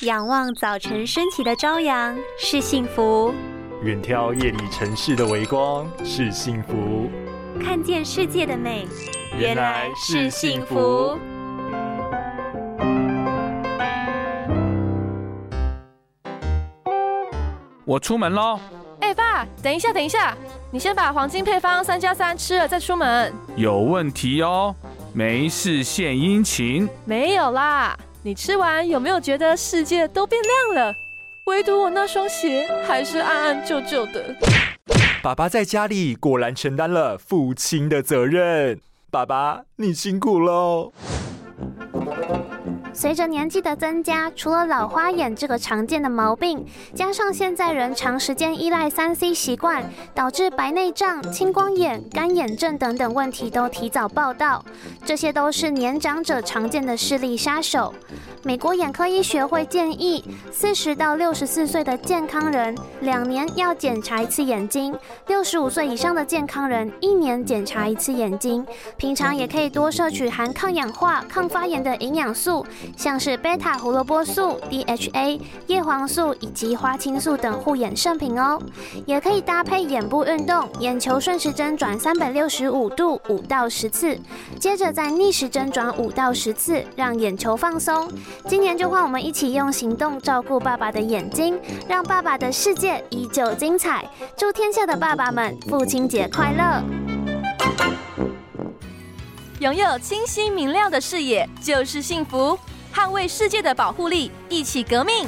仰望早晨升起的朝阳是幸福，远眺夜里城市的微光是幸福，看见世界的美原来是幸福。我出门喽！哎，爸，等一下，等一下，你先把黄金配方三加三吃了再出门。有问题哦，没事献殷勤。没有啦，你吃完有没有觉得世界都变亮了？唯独我那双鞋还是暗暗旧旧的。爸爸在家里果然承担了父亲的责任。爸爸，你辛苦喽。随着年纪的增加，除了老花眼这个常见的毛病，加上现在人长时间依赖三 C 习惯，导致白内障、青光眼、干眼症等等问题都提早报道，这些都是年长者常见的视力杀手。美国眼科医学会建议，四十到六十四岁的健康人两年要检查一次眼睛，六十五岁以上的健康人一年检查一次眼睛。平常也可以多摄取含抗氧化、抗发炎的营养素，像是贝塔胡萝卜素 （DHA）、叶黄素以及花青素等护眼圣品哦。也可以搭配眼部运动，眼球顺时针转三百六十五度五到十次，接着再逆时针转五到十次，让眼球放松。今年就换我们一起用行动照顾爸爸的眼睛，让爸爸的世界依旧精彩。祝天下的爸爸们父亲节快乐！拥有清晰明亮的视野就是幸福，捍卫世界的保护力，一起革命。